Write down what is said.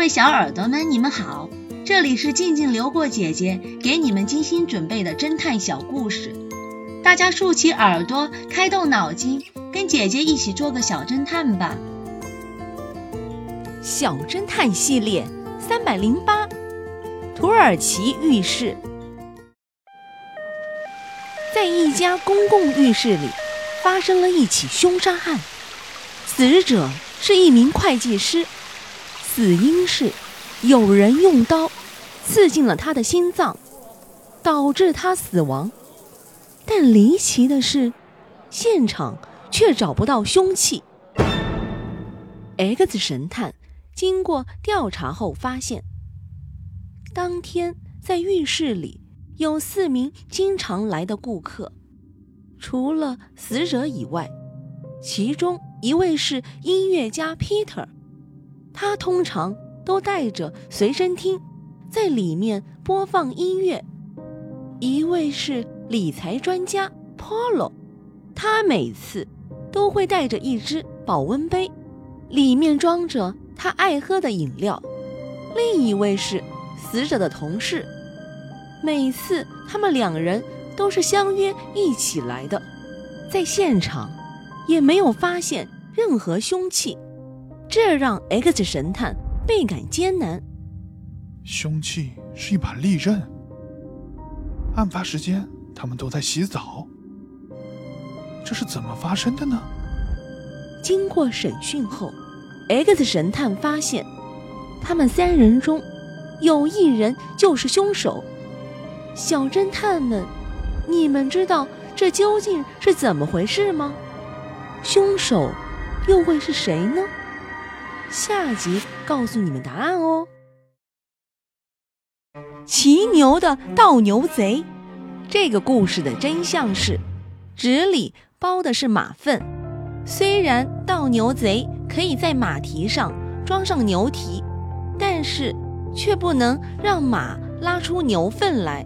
各位小耳朵们，你们好，这里是静静流过姐姐给你们精心准备的侦探小故事，大家竖起耳朵，开动脑筋，跟姐姐一起做个小侦探吧。小侦探系列三百零八，土耳其浴室，在一家公共浴室里发生了一起凶杀案，死者是一名会计师。死因是有人用刀刺进了他的心脏，导致他死亡。但离奇的是，现场却找不到凶器。X 神探经过调查后发现，当天在浴室里有四名经常来的顾客，除了死者以外，其中一位是音乐家 Peter。他通常都带着随身听，在里面播放音乐。一位是理财专家 Polo，他每次都会带着一只保温杯，里面装着他爱喝的饮料。另一位是死者的同事，每次他们两人都是相约一起来的，在现场也没有发现任何凶器。这让 X 神探倍感艰难。凶器是一把利刃。案发时间，他们都在洗澡。这是怎么发生的呢？经过审讯后，X 神探发现，他们三人中有一人就是凶手。小侦探们，你们知道这究竟是怎么回事吗？凶手又会是谁呢？下集告诉你们答案哦。骑牛的盗牛贼，这个故事的真相是，纸里包的是马粪。虽然盗牛贼可以在马蹄上装上牛蹄，但是却不能让马拉出牛粪来。